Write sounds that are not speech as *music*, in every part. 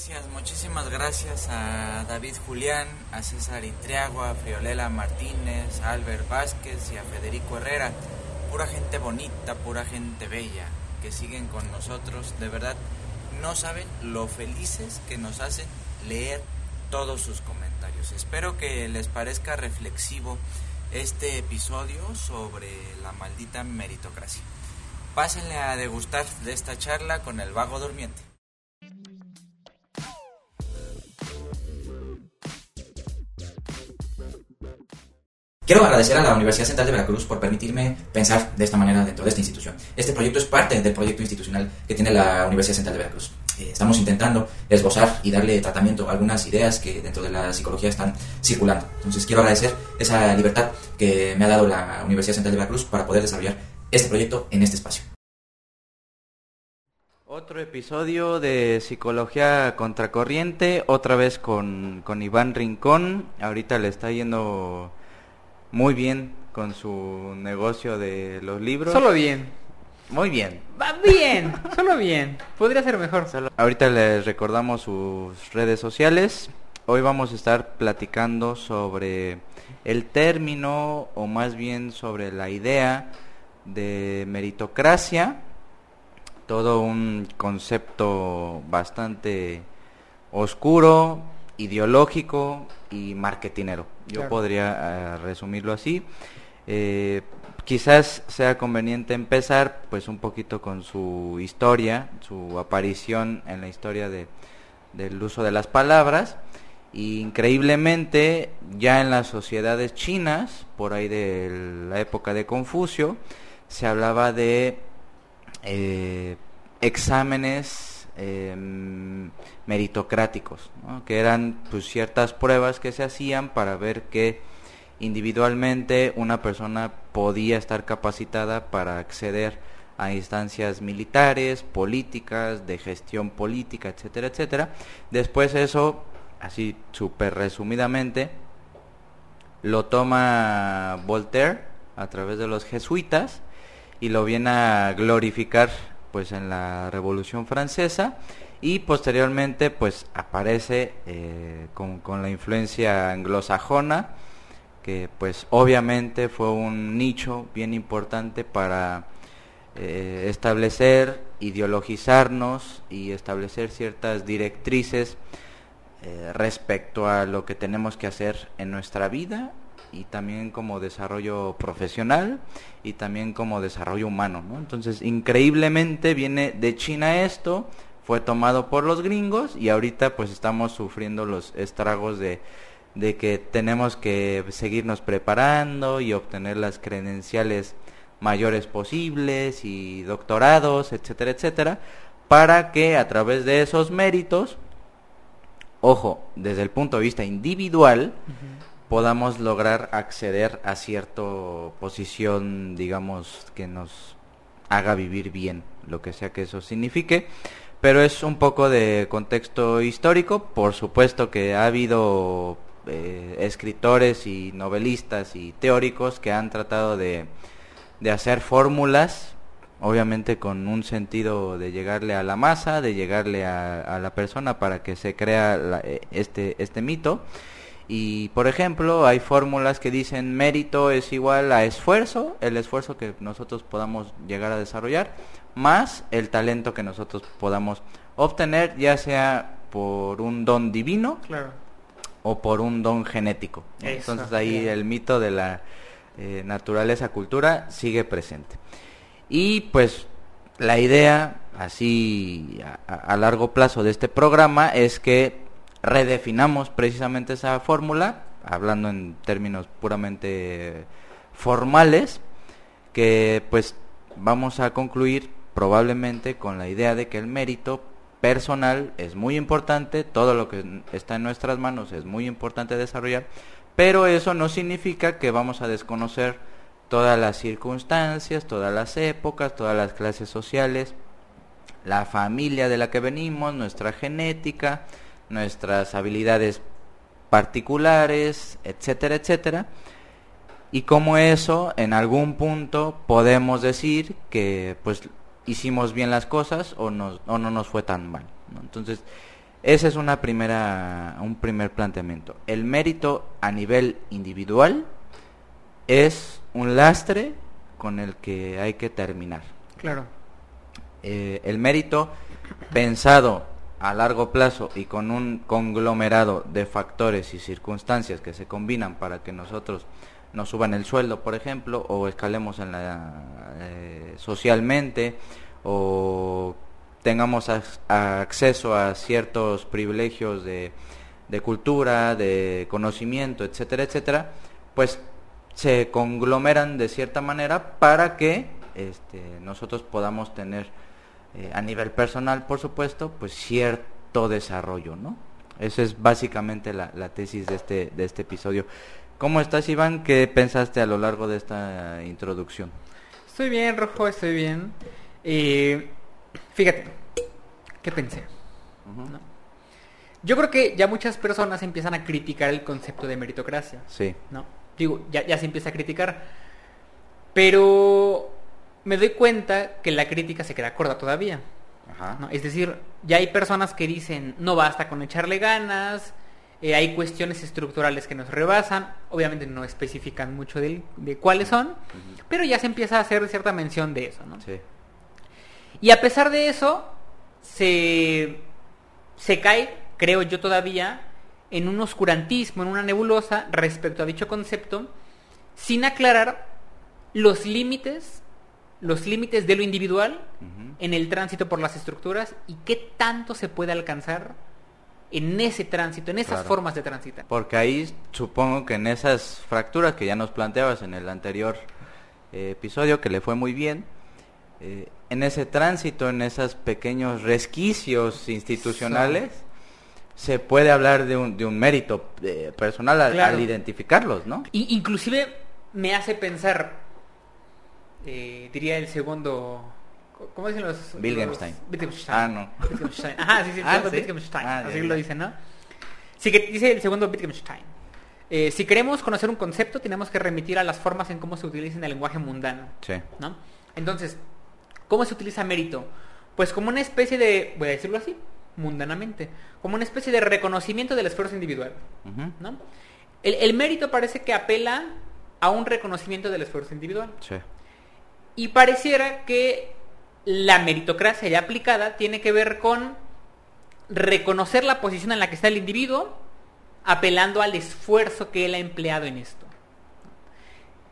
Gracias, muchísimas gracias a David Julián, a César Itriagua, a Friolela Martínez, a Albert Vázquez y a Federico Herrera. Pura gente bonita, pura gente bella que siguen con nosotros. De verdad, no saben lo felices que nos hacen leer todos sus comentarios. Espero que les parezca reflexivo este episodio sobre la maldita meritocracia. Pásenle a degustar de esta charla con el vago durmiente. Quiero agradecer a la Universidad Central de Veracruz por permitirme pensar de esta manera dentro de esta institución. Este proyecto es parte del proyecto institucional que tiene la Universidad Central de Veracruz. Eh, estamos intentando esbozar y darle tratamiento a algunas ideas que dentro de la psicología están circulando. Entonces quiero agradecer esa libertad que me ha dado la Universidad Central de Veracruz para poder desarrollar este proyecto en este espacio. Otro episodio de Psicología Contracorriente, otra vez con, con Iván Rincón. Ahorita le está yendo muy bien con su negocio de los libros. Solo bien. Muy bien. Va bien, solo bien. Podría ser mejor. Ahorita les recordamos sus redes sociales. Hoy vamos a estar platicando sobre el término o más bien sobre la idea de meritocracia. Todo un concepto bastante oscuro, ideológico y marketinero. Yo podría eh, resumirlo así. Eh, quizás sea conveniente empezar pues un poquito con su historia, su aparición en la historia de, del uso de las palabras. increíblemente, ya en las sociedades chinas, por ahí de la época de Confucio, se hablaba de eh, exámenes Em, meritocráticos, que eran pues, ciertas pruebas que se hacían para ver que individualmente una persona podía estar capacitada para acceder a instancias militares, políticas, de gestión política, etcétera, etcétera. Después eso, así súper resumidamente, lo toma Voltaire a través de los jesuitas y lo viene a glorificar pues en la Revolución Francesa y posteriormente pues aparece eh, con, la influencia anglosajona que pues obviamente fue un nicho bien importante para eh, establecer, ideologizarnos y establecer ciertas directrices eh, respecto a lo que tenemos que hacer en nuestra vida y también como desarrollo profesional y también como desarrollo humano, ¿no? Entonces, increíblemente viene de China esto, fue tomado por los gringos y ahorita pues estamos sufriendo los estragos de, de que tenemos que seguirnos preparando y obtener las credenciales mayores posibles y doctorados, etcétera, etcétera, para que a través de esos méritos, ojo, desde el punto de vista individual, podamos lograr acceder a cierta posición, digamos, que nos haga vivir bien, lo que sea que eso signifique. Pero es un poco de contexto histórico, por supuesto que ha habido eh, escritores y novelistas y teóricos que han tratado de, de hacer fórmulas, obviamente con un sentido de llegarle a la masa, de llegarle a, la persona para que se crea eh, este, este mito y por ejemplo, hay fórmulas que dicen mérito es igual a esfuerzo, el esfuerzo que nosotros podamos llegar a desarrollar, más el talento que nosotros podamos obtener, ya sea por un don divino o por un don genético. Entonces ahí el mito de la eh, naturaleza cultura sigue presente. Y pues la idea así a largo plazo de este programa es que redefinamos precisamente esa fórmula, hablando en términos puramente formales, que pues vamos a concluir probablemente con la idea de que el mérito personal es muy importante, todo lo que está en nuestras manos es muy importante desarrollar, pero eso no significa que vamos a desconocer todas las circunstancias, todas las épocas, todas las clases sociales, la familia de la que venimos, nuestra genética, nuestras habilidades particulares, etcétera, etcétera. Y como eso, en algún punto podemos decir que pues hicimos bien las cosas o, o no nos fue tan mal. Entonces, Ese es una primera, un primer planteamiento. El mérito a nivel individual es un lastre con el que hay que terminar. Claro. Eh, el mérito pensado a largo plazo y con un conglomerado de factores y circunstancias que se combinan para que nosotros nos suban el sueldo, por ejemplo, o escalemos en la, eh, socialmente, o tengamos acceso a ciertos privilegios de, de cultura, de conocimiento, etcétera, etcétera, pues se conglomeran de cierta manera para que este, nosotros podamos tener eh, a nivel personal, por supuesto, pues cierto desarrollo, ¿no? Esa es básicamente la, la, tesis de este, de este episodio. ¿Cómo estás, Iván? ¿Qué pensaste a lo largo de esta introducción? Estoy bien, Rojo, estoy bien. Eh, fíjate, ¿qué pensé? Yo creo que ya muchas personas empiezan a criticar el concepto de meritocracia. Sí. ¿No? Digo, ya, ya se empieza a criticar. Pero me doy cuenta que la crítica se queda corta todavía. ¿no? Es decir, ya hay personas que dicen, no basta con echarle ganas, eh, hay cuestiones estructurales que nos rebasan, obviamente no especifican mucho de, de cuáles son, pero ya se empieza a hacer cierta mención de eso. ¿no? Sí. Y a pesar de eso, se, se cae, creo yo todavía, en un oscurantismo, en una nebulosa respecto a dicho concepto, sin aclarar los límites los límites de lo individual en el tránsito por las estructuras y qué tanto se puede alcanzar en ese tránsito, en esas formas de tránsito. Porque ahí supongo que en esas fracturas que ya nos planteabas en el anterior eh, episodio, que le fue muy bien, eh, en ese tránsito, en esos pequeños resquicios institucionales, se puede hablar de un, de un mérito eh, personal al, identificarlos, ¿no? inclusive me hace pensar, eh, diría el segundo ¿Cómo dicen los...? Wittgenstein. Wittgenstein. Ah, no. Wittgenstein. Ajá, sí, sí, el ah, segundo ¿sí? Wittgenstein. Ah, así ya, lo dicen, ¿no? Sí, que dice el segundo Wittgenstein. Eh, si queremos conocer un concepto, tenemos que remitir a las formas en cómo se utiliza en el lenguaje mundano. Sí. ¿no? Entonces, ¿cómo se utiliza mérito? Pues como una especie de, voy a decirlo así, mundanamente, como una especie de reconocimiento del esfuerzo individual. ¿no? El, el mérito parece que apela a un reconocimiento del esfuerzo individual. Sí. Y pareciera que la meritocracia ya aplicada tiene que ver con reconocer la posición en la que está el individuo, apelando al esfuerzo que él ha empleado en esto.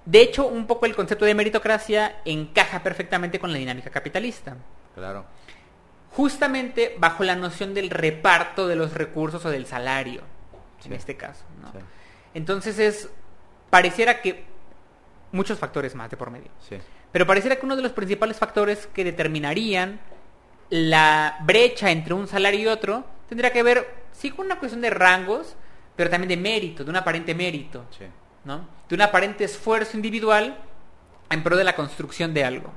De hecho, un poco el concepto de meritocracia encaja perfectamente con la dinámica capitalista. Claro. Justamente bajo la noción del reparto de los recursos o del salario, en este caso. ¿no? Sí. Entonces es, pareciera que muchos factores más de por medio. Sí. Pero pareciera que uno de los principales factores que determinarían la brecha entre un salario y otro tendría que ver, sí, con una cuestión de rangos, pero también de mérito, de un aparente mérito, Sí. ¿no? De un aparente esfuerzo individual en pro de la construcción de algo.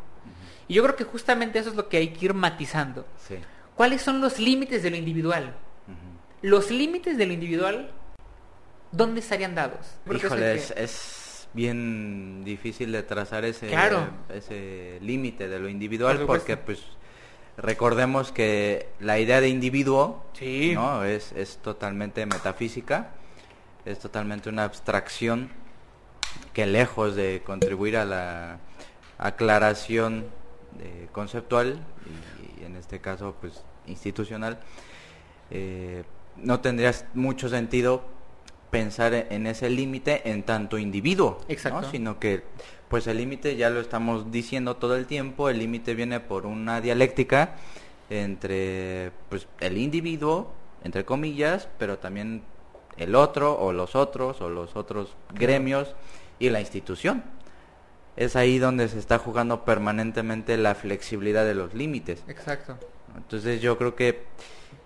Y yo creo que justamente eso es lo que hay que ir matizando. Sí. ¿Cuáles son los límites de lo individual? Los límites de lo individual, ¿dónde estarían dados? Híjole, es, que- es bien difícil de trazar ese, Claro. ese límite de lo individual Por porque pues recordemos que la idea de individuo Sí. ¿no? es, es totalmente metafísica, es totalmente una abstracción que lejos de contribuir a la aclaración eh, conceptual y, y en este caso pues institucional, eh, no tendría mucho sentido pensar e- en ese límite en tanto individuo, ¿no? Exacto. sino que pues el límite ya lo estamos diciendo todo el tiempo, el límite viene por una dialéctica entre pues el individuo, entre comillas, pero también el otro o los otros o los otros gremios y la institución. Es ahí donde se está jugando permanentemente la flexibilidad de los límites. Exacto. Entonces yo creo que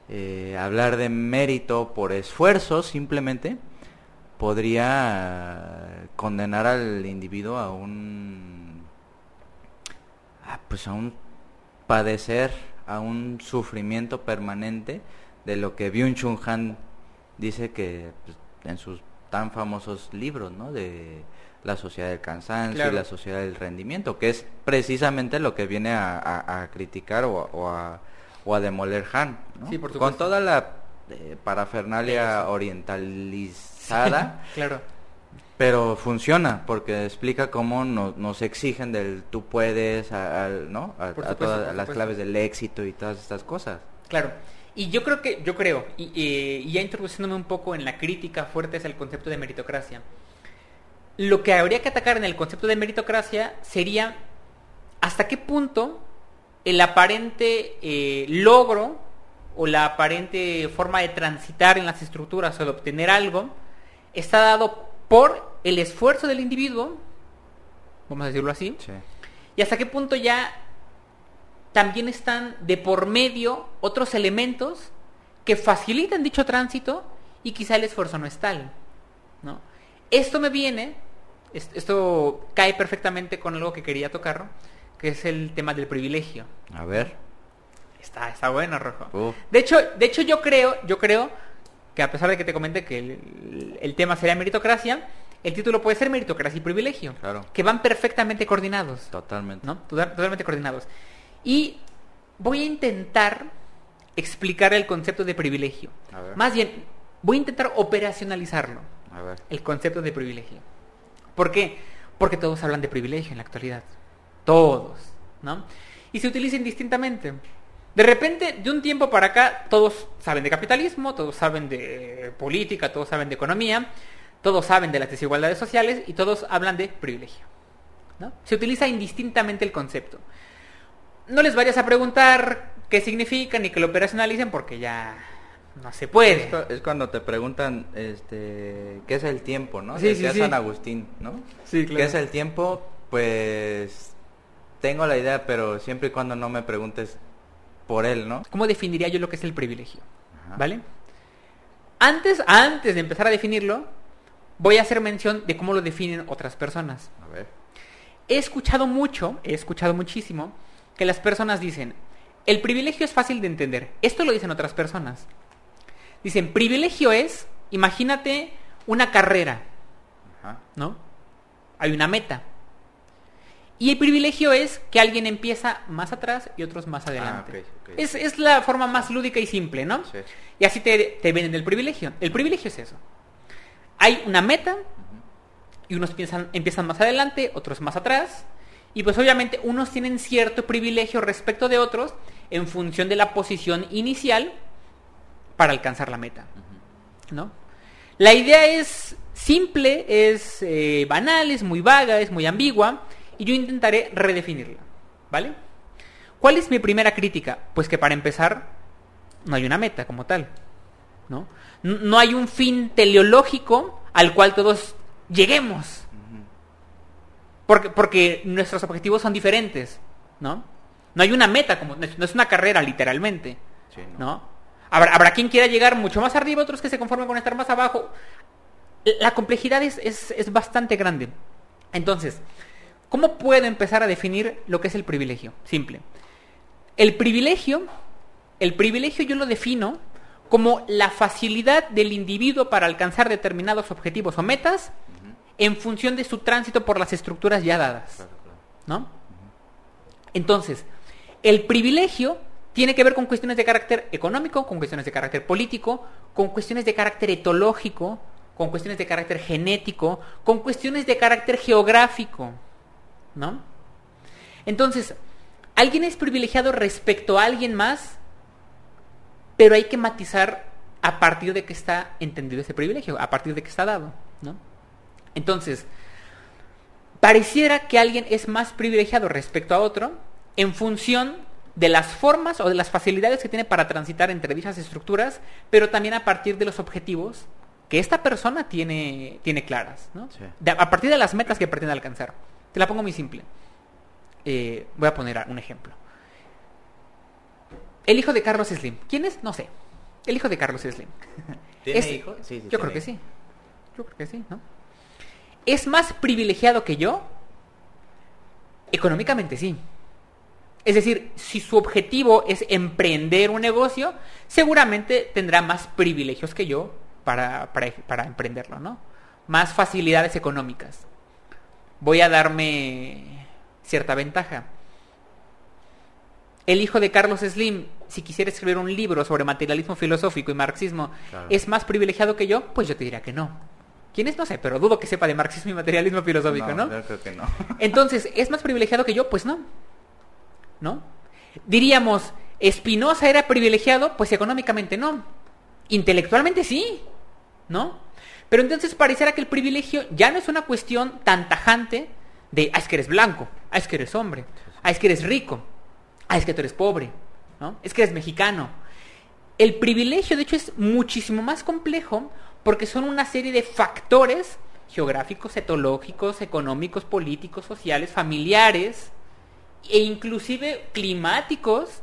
eh, hablar de mérito por esfuerzo simplemente podría condenar al individuo a un a, pues a un padecer, a un sufrimiento permanente de lo que Byung-Chul Han dice que pues, en sus tan famosos libros, ¿no? De la sociedad del cansancio Claro. y la sociedad del rendimiento, que es precisamente lo que viene a, a- a criticar o, a- o a, o a demoler Han, ¿no? Sí, por Con toda la eh, parafernalia *laughs* claro. pero funciona porque explica cómo no- nos exigen del tú puedes, a, al- ¿no? A, todas las claves del éxito y todas estas cosas. Claro. Y yo creo que, yo creo, y, y ya introduciéndome un poco en la crítica fuerte hacia el concepto de meritocracia, lo que habría que atacar en el concepto de meritocracia sería hasta qué punto el aparente eh, logro o la aparente forma de transitar en las estructuras o de obtener algo está dado por el esfuerzo del individuo, vamos a decirlo así, Sí. y hasta qué punto ya también están de por medio otros elementos que facilitan dicho tránsito y quizá el esfuerzo no es tal. ¿no? Esto me viene, es- esto cae perfectamente con algo que quería tocar, que es el tema del privilegio. A ver. Está, está bueno, Rojo. Uf. De hecho, de hecho yo creo, yo creo que a pesar de que te comente que el, el tema sería meritocracia, el título puede ser meritocracia y privilegio, Claro. que van perfectamente coordinados. Totalmente. ¿no? Total- Totalmente coordinados. Y voy a intentar explicar el concepto de privilegio. A ver. Más bien, voy a intentar operacionalizarlo, A ver. el concepto de privilegio. ¿Por qué? Porque todos hablan de privilegio en la actualidad. Todos, ¿no? Y se utiliza indistintamente. De repente, de un tiempo para acá, todos saben de capitalismo, todos saben de política, todos saben de economía, todos saben de las desigualdades sociales y todos hablan de privilegio. ¿no? Se utiliza indistintamente el concepto. No les vayas a preguntar qué significa ni que lo operacionalicen porque ya no se puede. Es, cu- es cuando te preguntan, este, ¿qué es el tiempo, no? Sí, Decía sí, sí. San Agustín, ¿no? Sí, ¿Qué es el tiempo? Pues tengo la idea, pero siempre y cuando no me preguntes por él, ¿no? ¿Cómo definiría yo lo que es el privilegio? Ajá. ¿Vale? Antes, antes de empezar a definirlo, voy a hacer mención de cómo lo definen otras personas. A ver. He escuchado mucho, he escuchado muchísimo, que las personas dicen, el privilegio es fácil de entender. Esto lo dicen otras personas. Dicen, privilegio es, imagínate una carrera, Ajá. ¿no? Hay una meta. Y el privilegio es que alguien empieza más atrás y otros más adelante. ok, ok. Es, es la forma más lúdica y simple, ¿no? Sí. Y así te, te venden el privilegio. El privilegio es eso. Hay una meta y unos piensan, empiezan más adelante, otros más atrás. Y pues obviamente unos tienen cierto privilegio respecto de otros en función de la posición inicial para alcanzar la meta. ¿no? La idea es simple, es eh, banal, es muy vaga, es muy ambigua y yo intentaré redefinirla, ¿vale? ¿Cuál es mi primera crítica? Pues que para empezar no hay una meta como tal, ¿no? No hay un fin teleológico al cual todos lleguemos. Porque, porque nuestros objetivos son diferentes, ¿no? No hay una meta, como, no es una carrera literalmente. Sí, ¿no? Habrá, habrá quien quiera llegar mucho más arriba, otros que se conformen con estar más abajo. La complejidad es, es- es bastante grande. Entonces, ¿cómo puedo empezar a definir lo que es el privilegio? Simple. El privilegio, el privilegio yo lo defino como la facilidad del individuo para alcanzar determinados objetivos o metas en función de su tránsito por las estructuras ya dadas. Claro, claro. ¿no? Entonces, el privilegio tiene que ver con cuestiones de carácter económico, con cuestiones de carácter político, con cuestiones de carácter etológico, con cuestiones de carácter genético, con cuestiones de carácter geográfico, ¿no? Entonces, alguien es privilegiado respecto a alguien más, pero hay que matizar a partir de que está entendido ese privilegio, a partir de que está dado, ¿no? Entonces, pareciera que alguien es más privilegiado respecto a otro en función de las formas o de las facilidades que tiene para transitar entre dichas estructuras, pero también a partir de los objetivos que esta persona tiene, tiene claras, ¿no? Sí. De- a partir de las metas que pretende alcanzar. Te la pongo muy simple. Eh, voy a poner un ejemplo. El hijo de Carlos Slim. ¿Quién es? No sé. El hijo de Carlos Slim. *laughs* ¿Tiene Es- hijos? Sí, sí, Yo creo que sí. Yo creo que sí, ¿no? ¿Es más privilegiado que yo? Económicamente sí. Es decir, si su objetivo es emprender un negocio, seguramente tendrá más privilegios que yo para, para, para emprenderlo, ¿no? Más facilidades económicas. Voy a darme cierta ventaja. El hijo de Carlos Slim si quisiera escribir un libro sobre materialismo filosófico y marxismo, Claro. es más privilegiado que yo, pues yo te diría que no. ¿Quién es? No sé, pero dudo que sepa de marxismo y materialismo filosófico, ¿no? Yo creo que no. *laughs* Entonces, ¿es más privilegiado que yo? Pues no. ¿No? Diríamos, ¿Espinosa era privilegiado? Pues económicamente no. Intelectualmente sí. ¿No? Pero entonces pareciera que el privilegio ya no es una cuestión tan tajante de, ah, es que eres blanco, ah, es que eres hombre, ah, es que eres rico, ah, es que tú eres pobre, ¿no? Es que eres mexicano. El privilegio, de hecho, es muchísimo más complejo porque son una serie de factores geográficos, etológicos, económicos, políticos, sociales, familiares e inclusive climáticos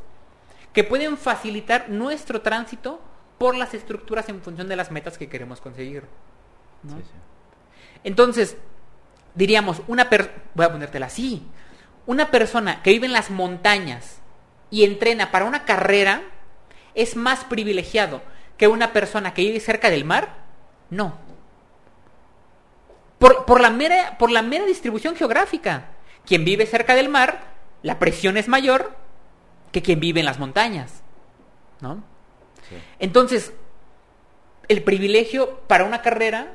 que pueden facilitar nuestro tránsito por las estructuras en función de las metas que queremos conseguir. ¿No? Sí, sí. Entonces, diríamos, una per voy a ponértela así. Una persona que vive en las montañas y entrena para una carrera es más privilegiado que una persona que vive cerca del mar? No. Por, por la, mera, por la mera distribución geográfica. Quien vive cerca del mar, la presión es mayor que quien vive en las montañas. ¿No? Sí. Entonces, el privilegio para una carrera,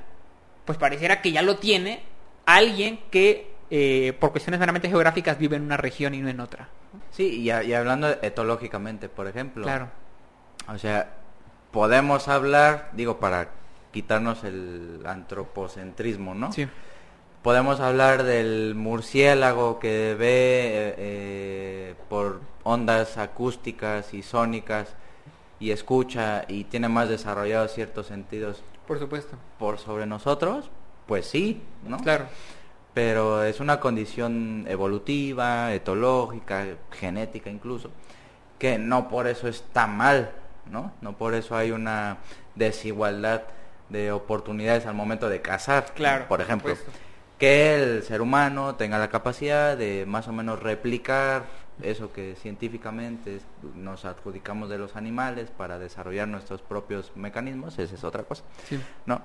pues pareciera que ya lo tiene alguien que eh, por cuestiones meramente geográficas vive en una región y no en otra. Sí, y, a- y hablando etológicamente, por ejemplo. Claro. O sea, podemos hablar, digo, para quitarnos el antropocentrismo, ¿no? Sí. Podemos hablar del murciélago que ve eh, eh, por ondas acústicas y sónicas y escucha y tiene más desarrollados ciertos sentidos Por supuesto. por sobre nosotros, pues sí, ¿no? Claro. pero es una condición evolutiva, etológica, genética incluso, que no por eso está mal, ¿no? No por eso hay una desigualdad de oportunidades al momento de cazar, Claro, por ejemplo. Que el ser humano tenga la capacidad de más o menos replicar eso que científicamente nos adjudicamos de los animales para desarrollar nuestros propios mecanismos, esa es otra cosa. Sí. No.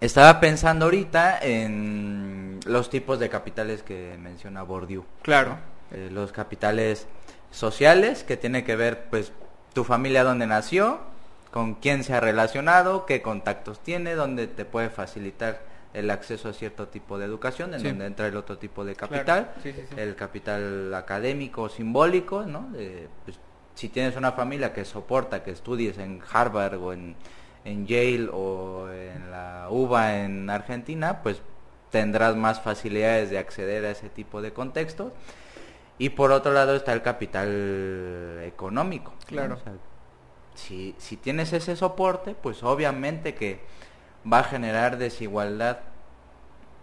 Estaba pensando ahorita en los tipos de capitales que menciona Bourdieu. Claro. Eh, los capitales sociales, que tiene que ver, pues, tu familia dónde nació, con quién se ha relacionado, qué contactos tiene, dónde te puede facilitar el acceso a cierto tipo de educación, en Sí. donde entra el otro tipo de capital, Sí, sí, sí. el capital académico simbólico, ¿no? De, pues, si tienes una familia que soporta que estudies en Harvard o en, en Yale o en la UBA en Argentina, pues tendrás más facilidades de acceder a ese tipo de contextos. Y por otro lado está el capital económico. ¿no? Claro. O sea, si, si tienes ese soporte, pues obviamente que va a generar desigualdad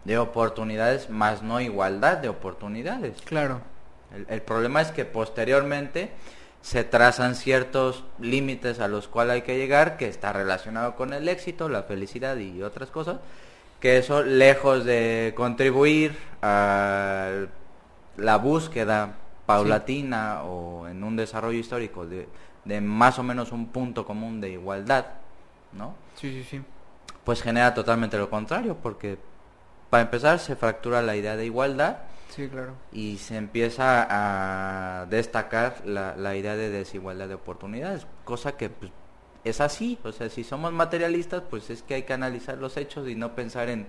de oportunidades, más no igualdad de oportunidades. Claro. El, el problema es que posteriormente se trazan ciertos límites a los cuales hay que llegar, que está relacionado con el éxito, la felicidad y otras cosas, que eso lejos de contribuir a la búsqueda paulatina o en un desarrollo histórico de, de más o menos un punto común de igualdad, ¿no? Sí, sí, sí. Pues genera totalmente lo contrario, porque para empezar se fractura la idea de igualdad Sí, claro. y se empieza a destacar la, la idea de desigualdad de oportunidades, cosa que pues, es así, o sea, si somos materialistas, pues es que hay que analizar los hechos y no pensar en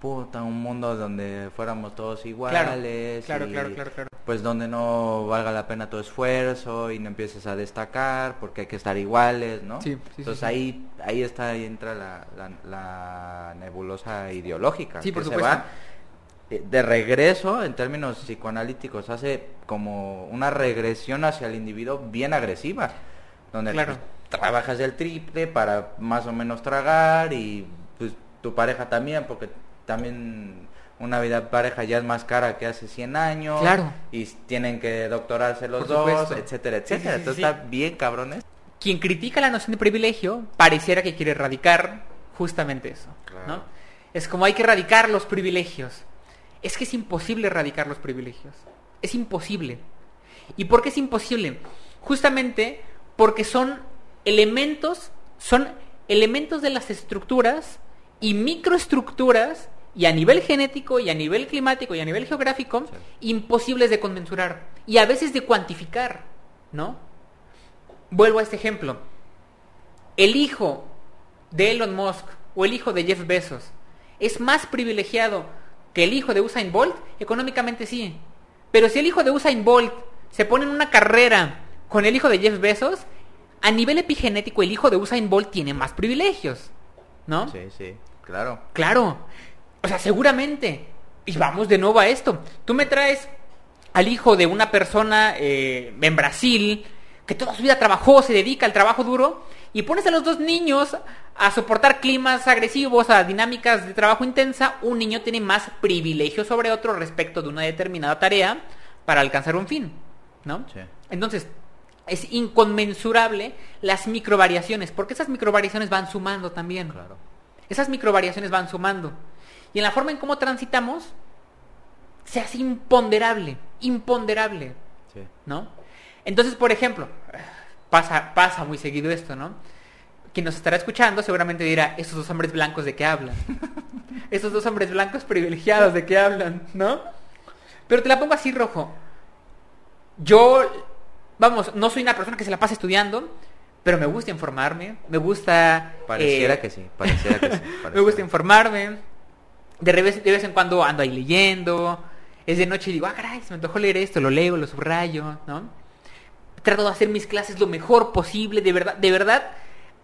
puta un mundo donde fuéramos todos iguales, Claro, y, claro, claro, claro. pues donde no valga la pena tu esfuerzo y no empieces a destacar porque hay que estar iguales, ¿no? Sí, sí, Entonces sí. ahí ahí está ahí entra la, la, la nebulosa ideológica Sí, por que se supuesto. va eh, de regreso en términos psicoanalíticos hace como una regresión hacia el individuo bien agresiva donde Claro. pues, trabajas el triple para más o menos tragar y pues tu pareja también porque también una vida pareja ya es más cara que hace 100 años Claro. y tienen que doctorarse los dos etcétera Sí, sí, etcétera sí, entonces está bien cabrones Quien critica la noción de privilegio pareciera que quiere erradicar justamente eso. Claro. ¿no? Es como hay que erradicar los privilegios. Es que es imposible erradicar los privilegios. Es imposible. ¿Y por qué es imposible? Justamente porque son elementos, son elementos de las estructuras y microestructuras y a nivel genético y a nivel climático y a nivel geográfico imposibles de conmensurar y a veces de cuantificar, ¿no? vuelvo a este ejemplo. El hijo de Elon Musk o el hijo de Jeff Bezos es más privilegiado que el hijo de Usain Bolt, económicamente sí. Pero si el hijo de Usain Bolt se pone en una carrera con el hijo de Jeff Bezos, a nivel epigenético el hijo de Usain Bolt tiene más privilegios. ¿No? Sí, sí, claro. Claro. O sea, seguramente. Y vamos de nuevo a esto. Tú me traes al hijo de una persona eh, en Brasil que toda su vida trabajó, se dedica al trabajo duro, y pones a los dos niños a soportar climas agresivos, a dinámicas de trabajo intensa, un niño tiene más privilegio sobre otro respecto de una determinada tarea para alcanzar un fin, ¿no? Sí. Entonces, es inconmensurable las microvariaciones, porque esas microvariaciones van sumando también. Claro. Esas microvariaciones van sumando. Y en la forma en cómo transitamos, se hace imponderable, imponderable, Sí. ¿no? Entonces, por ejemplo, pasa, pasa muy seguido esto, ¿no? Quien nos estará escuchando seguramente dirá, estos dos hombres blancos de qué hablan. *laughs* estos dos hombres blancos privilegiados de qué hablan, ¿no? Pero te la pongo así rojo. Yo, vamos, no soy una persona que se la pase estudiando, pero me gusta informarme, me gusta... Pareciera eh, que sí, pareciera que sí. *laughs* me gusta informarme. De vez, de vez en cuando ando ahí leyendo. Es de noche y digo, ah, caray, se me antojó leer esto, lo leo, lo subrayo, ¿no? Trato de hacer mis clases lo mejor posible, de verdad, de verdad,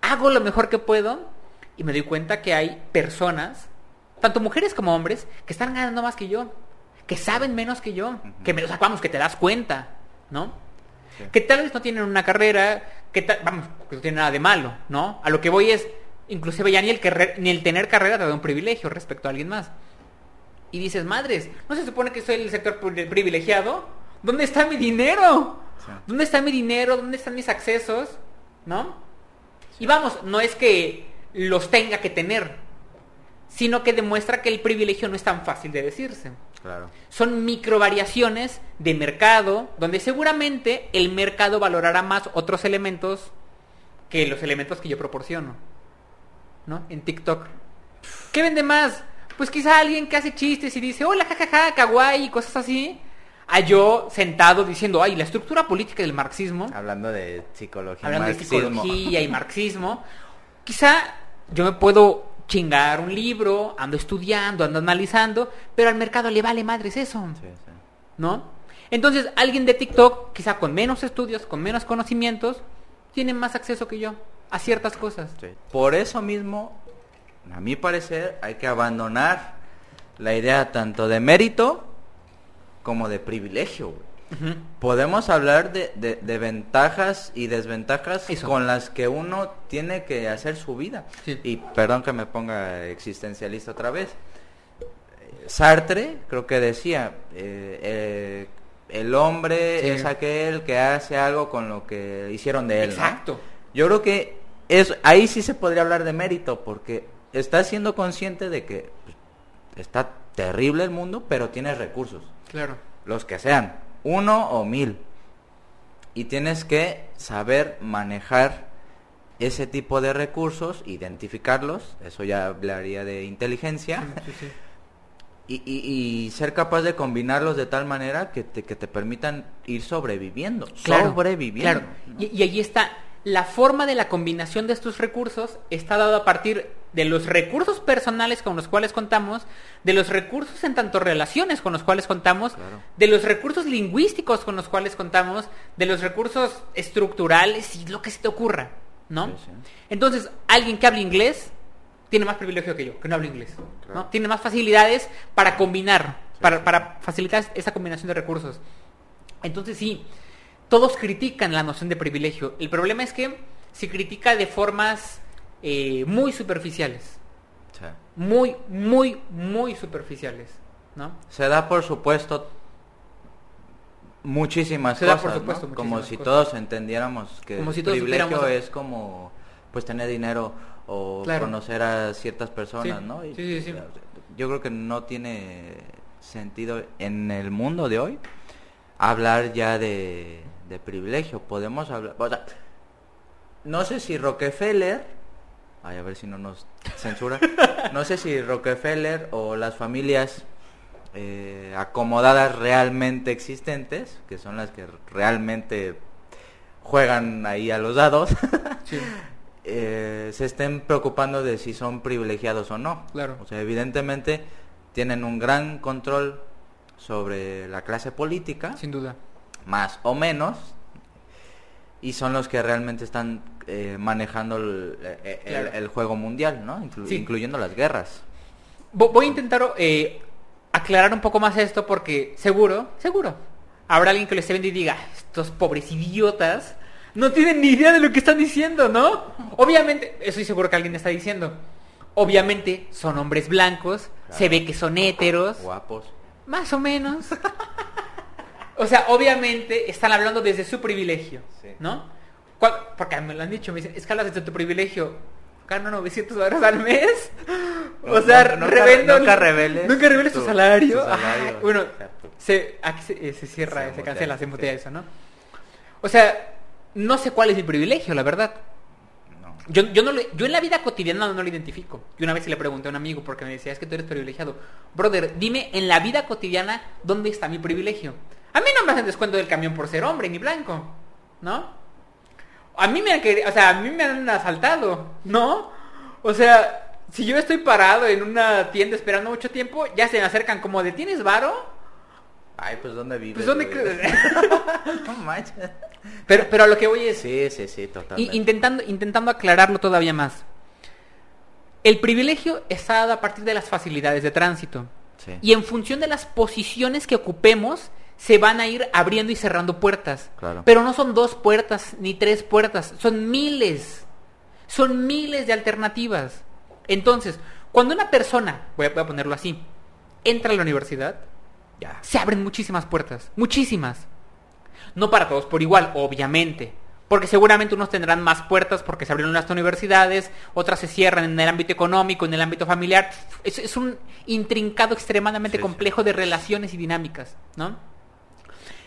hago lo mejor que puedo y me doy cuenta que hay personas, tanto mujeres como hombres, que están ganando más que yo, que saben menos que yo, que me, o sea, vamos, que te das cuenta, ¿no? Sí. Que tal vez no tienen una carrera, que tal, vamos, que no tiene nada de malo, ¿no? A lo que voy es, inclusive ya ni el, ni el tener carrera te da un privilegio respecto a alguien más. Y dices, madres, ¿no se supone que soy el sector pri- privilegiado? ¿Dónde está mi dinero? Sí. ¿Dónde está mi dinero? ¿Dónde están mis accesos? ¿No? Y vamos, no es que los tenga que tener, sino que demuestra que el privilegio no es tan fácil de decirse. Claro. Son microvariaciones de mercado, donde seguramente el mercado valorará más otros elementos que los elementos que yo proporciono. ¿No? En TikTok. ¿Qué vende más? Pues quizá alguien que hace chistes y dice, hola, jajaja, kawaii, y cosas así. A yo sentado diciendo, ay, la estructura política del marxismo Hablando de psicología, hablando de psicología y marxismo, quizá yo me puedo chingar un libro, ando estudiando, ando analizando, pero al mercado le vale madres eso, Sí, sí. ¿no? Entonces, alguien de TikTok, quizá con menos estudios, con menos conocimientos, tiene más acceso que yo a ciertas cosas. Sí. Por eso mismo, a mi parecer, hay que abandonar la idea tanto de mérito como de privilegio. Podemos hablar de, de- de ventajas y desventajas Eso. con las que uno tiene que hacer su vida. Sí. Y perdón que me ponga existencialista otra vez. Sartre creo que decía, eh, eh, el hombre Sí. es aquel que hace algo con lo que hicieron de él. ¿no? Yo creo que es, ahí sí se podría hablar de mérito, porque estás siendo consciente de que pues, está terrible el mundo, pero tienes recursos, Claro. los que sean, uno o mil. Y tienes que saber manejar ese tipo de recursos, identificarlos, eso ya hablaría de inteligencia, Sí, sí. y, y- y ser capaz de combinarlos de tal manera que te, que te permitan ir sobreviviendo, Claro, sobreviviendo. claro. ¿no? Y, y allí está. La forma de la combinación de estos recursos está dado a partir de los recursos personales con los cuales contamos, de los recursos en tanto relaciones con los cuales contamos, Claro. de los recursos lingüísticos con los cuales contamos, de los recursos estructurales y lo que se te ocurra, ¿no? Sí, sí. Entonces, alguien que hable inglés tiene más privilegio que yo, que no hablo inglés. Tiene más facilidades para combinar, Sí, para, para facilitar esa combinación de recursos. Entonces sí, todos critican la noción de privilegio. El problema es que se critica de formas eh, muy superficiales. Muy, muy, muy superficiales. ¿No? Se da por supuesto muchísimas Se da cosas, como si cosas. todos entendiéramos que Como si el todos privilegio es como pues tener dinero o Claro. conocer a ciertas personas, Sí, ¿no? Y- sí, sí, sí. Yo creo que no tiene sentido en el mundo de hoy hablar ya de, de privilegio. Podemos hablar, o sea, no sé si Rockefeller, ay, a ver si no nos censura, *laughs* no sé si Rockefeller o las familias eh, acomodadas realmente existentes, que son las que realmente juegan ahí a los dados, Sí. *laughs* eh, se estén preocupando de si son privilegiados o no. Claro. O sea, evidentemente tienen un gran control sobre la clase política, Sin duda. Más o menos, y son los que realmente están eh, manejando el, eh, el- Claro. el juego mundial, ¿no? Inclu- Sí. Incluyendo las guerras. Vo- Voy a intentar eh, aclarar un poco más esto porque seguro, seguro, habrá alguien que lo esté viendo y diga, estos pobres idiotas no tienen ni idea de lo que están diciendo, ¿no? Obviamente, estoy seguro que alguien está diciendo. Obviamente son hombres blancos, se ve que son héteros, Guapos. más o menos. O sea, obviamente están hablando desde su privilegio, Sí. ¿no? ¿Cuál- Porque me lo han dicho, me dicen, es que hablas desde tu privilegio. Gano 900 dólares al mes. O No, sea, no, nunca- revendo- nunca reveles Nunca reveles tu, tu- salario. tu salario. Ay, bueno, Exacto. se, aquí se, eh, se cierra, Se se, cancela, se mutea sí. eso, ¿no? O sea, no sé cuál es mi privilegio, la verdad. No. Yo, yo, no lo- yo en la vida cotidiana no lo identifico. Y una vez le pregunté a un amigo porque me decía, es que tú eres privilegiado. Brother, dime en la vida cotidiana dónde está mi privilegio. A mí no me hacen descuento del camión por ser hombre ni blanco, ¿no? A mí me han querido, o sea, a mí me han asaltado, ¿no? O sea, si yo estoy parado en una tienda esperando mucho tiempo, ya se me acercan como de, ¿tienes varo? Ay, pues ¿dónde vives? Pues ¿dónde crees? *laughs* no manches. pero, pero a lo que voy es, Sí, sí, sí, totalmente. intentando, intentando aclararlo todavía más. El privilegio está dado a partir de las facilidades de tránsito. Sí. Y en función de las posiciones que ocupemos, se van a ir abriendo y cerrando puertas. Claro. Pero no son dos puertas ni tres puertas, son miles. Son miles de alternativas. Entonces, cuando una persona, voy a, voy a ponerlo así, entra a la universidad, Ya. se abren muchísimas puertas, muchísimas. No para todos por igual, obviamente. Porque seguramente unos tendrán más puertas porque se abrieron las universidades, otras se cierran en el ámbito económico, en el ámbito familiar. Es, es un intrincado extremadamente Sí, sí. complejo de relaciones y dinámicas, ¿no?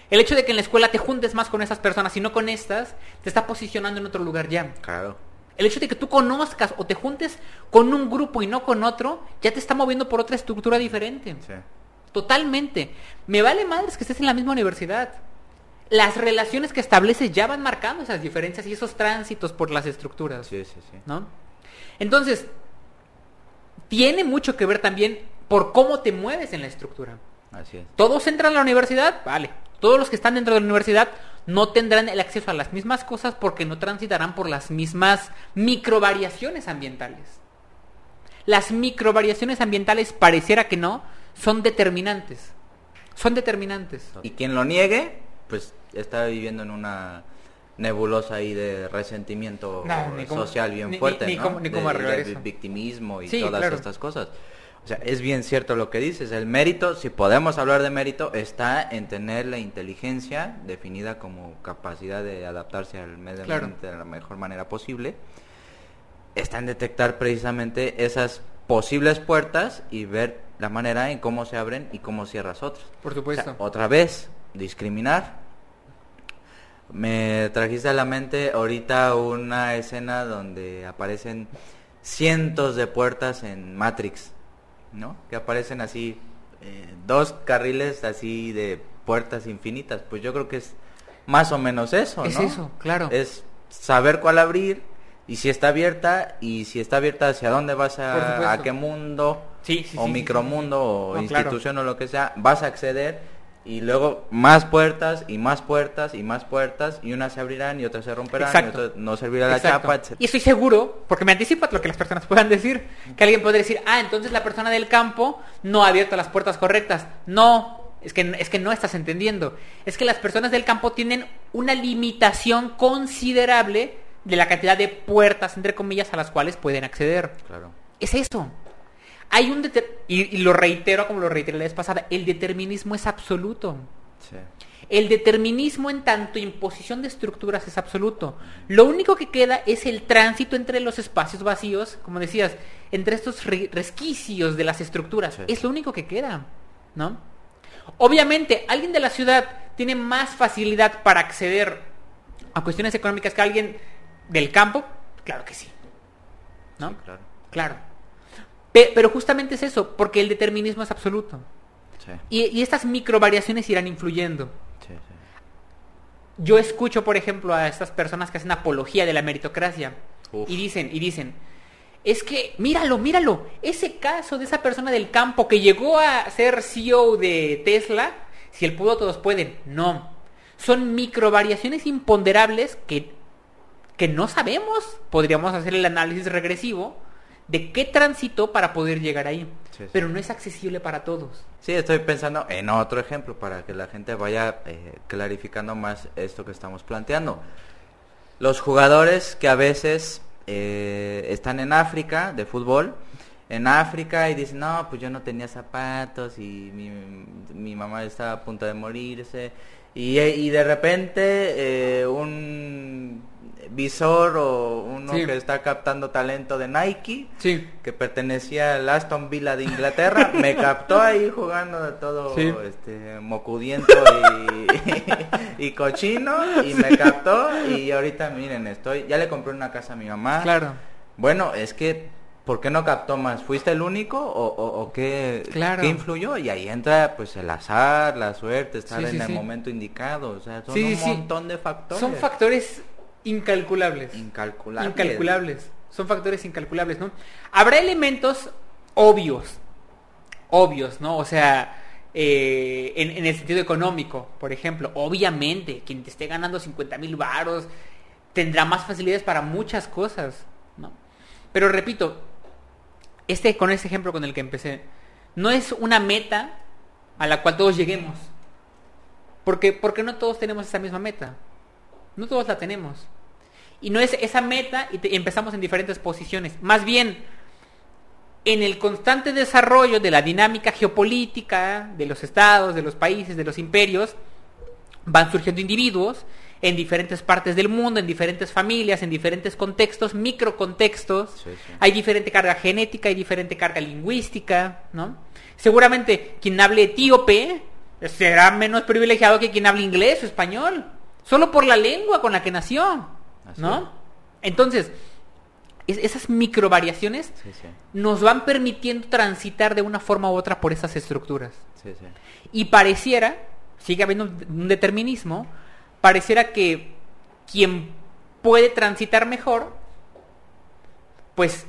El hecho de que en la escuela te juntes más con esas personas y no con estas, te está posicionando en otro lugar ya. Claro. El hecho de que tú conozcas o te juntes con un grupo y no con otro, ya te está moviendo por otra estructura diferente. Sí. Totalmente. Me vale madres que estés en la misma universidad. Las relaciones que estableces ya van marcando esas diferencias y esos tránsitos por las estructuras. Sí, sí, sí. ¿No? Entonces, tiene mucho que ver también por cómo te mueves en la estructura. Así es. ¿Todos entran a la universidad? Vale. Todos los que están dentro de la universidad no tendrán el acceso a las mismas cosas porque no transitarán por las mismas microvariaciones ambientales. Las microvariaciones ambientales, pareciera que no, son determinantes. Son determinantes. Y quien lo niegue, pues está viviendo en una nebulosa ahí de resentimiento social bien fuerte, ni- ni ¿no? cómo- ni De- de victimismo y Sí, todas claro. estas cosas. O sea, es bien cierto lo que dices, el mérito, si podemos hablar de mérito, está en tener la inteligencia definida como capacidad de adaptarse al medio Claro. ambiente de la mejor manera posible. Está en detectar precisamente esas posibles puertas y ver la manera en cómo se abren y cómo cierras otras. Por O sea, supuesto. otra vez, discriminar. Me trajiste a la mente ahorita una escena donde aparecen cientos de puertas en Matrix, ¿no? Que aparecen así, eh, dos carriles así de puertas infinitas. Pues yo creo que es más o menos eso, Es ¿no? eso, claro. Es saber cuál abrir y si está abierta y si está abierta hacia dónde vas a, a qué mundo Sí, sí, o sí, micromundo o No, claro. institución o lo que sea, vas a acceder y luego más puertas y más puertas y más puertas y unas se abrirán y otras se romperán Exacto. y otras no servirá la Exacto. chapa, etc. Y estoy seguro, porque me anticipo a lo que las personas puedan decir, que alguien podría decir, ah, entonces la persona del campo no ha abierto las puertas correctas. No, es que, es que no estás entendiendo. Es que las personas del campo tienen una limitación considerable de la cantidad de puertas, entre comillas, a las cuales pueden acceder. Claro. Es eso. Hay un deter- y, y lo reitero como lo reiteré la vez pasada, el determinismo es absoluto. Sí. El determinismo en tanto imposición de estructuras es absoluto. Lo único que queda es el tránsito entre los espacios vacíos, como decías, entre estos re- resquicios de las estructuras. Sí. Es lo único que queda, ¿no? Obviamente, alguien de la ciudad tiene más facilidad para acceder a cuestiones económicas que alguien del campo. Claro que sí, ¿no? Sí, claro. Claro. Pe- pero justamente es eso, porque el determinismo es absoluto. Sí, Y, y estas microvariaciones irán influyendo. sí, sí. yo escucho, por ejemplo, a estas personas que hacen apología de la meritocracia Uf. y dicen, y dicen, es que, míralo, míralo, ese caso de esa persona del campo que llegó a ser CEO de Tesla, si él pudo, todos pueden. No. Son microvariaciones imponderables que, que no sabemos. Podríamos hacer el análisis regresivo de qué transitó para poder llegar ahí. Sí, sí. Pero no es accesible para todos. Sí, estoy pensando en otro ejemplo para que la gente vaya eh, clarificando más esto que estamos planteando. Los jugadores que a veces eh, están en África de fútbol, en África y dicen, no, pues yo no tenía zapatos y mi, mi mamá estaba a punto de morirse. Y, y de repente eh, un visor o uno Sí. que está captando talento de Nike Sí. que pertenecía al Aston Villa de Inglaterra, *laughs* me captó ahí jugando de todo Sí. este mocudiento y, *laughs* y cochino y me captó y ahorita miren, estoy ya le compré una casa a mi mamá. Claro. Bueno, es que ¿por qué no captó más? ¿Fuiste el único o, o- o qué, Claro. qué influyó? Y ahí entra pues el azar, la suerte, estar en el momento indicado, o sea, son un montón de factores. Son factores incalculables. incalculables. Incalculables. Son factores incalculables, ¿no? Habrá elementos obvios. Obvios, ¿no? O sea, eh, en, en el sentido económico, por ejemplo. Obviamente, quien te esté ganando 50 mil varos tendrá más facilidades para muchas cosas, ¿no? Pero repito, este con ese ejemplo con el que empecé, no es una meta a la cual todos lleguemos. Porque, porque no todos tenemos esa misma meta. No todos la tenemos. Y no es esa meta y, te- empezamos en diferentes posiciones. Más bien, en el constante desarrollo de la dinámica geopolítica de los estados, de los países, de los imperios, van surgiendo individuos en diferentes partes del mundo, en diferentes familias, en diferentes contextos, microcontextos. Sí, sí. Hay diferente carga genética, hay diferente carga lingüística, ¿no? Seguramente quien hable etíope será menos privilegiado que quien hable inglés o español, solo por la lengua con la que nació, Así ¿no? es. Entonces, es- esas microvariaciones Sí, sí, nos van permitiendo transitar de una forma u otra por esas estructuras. sí, sí. Y pareciera, sigue habiendo un determinismo, pareciera que quien puede transitar mejor, pues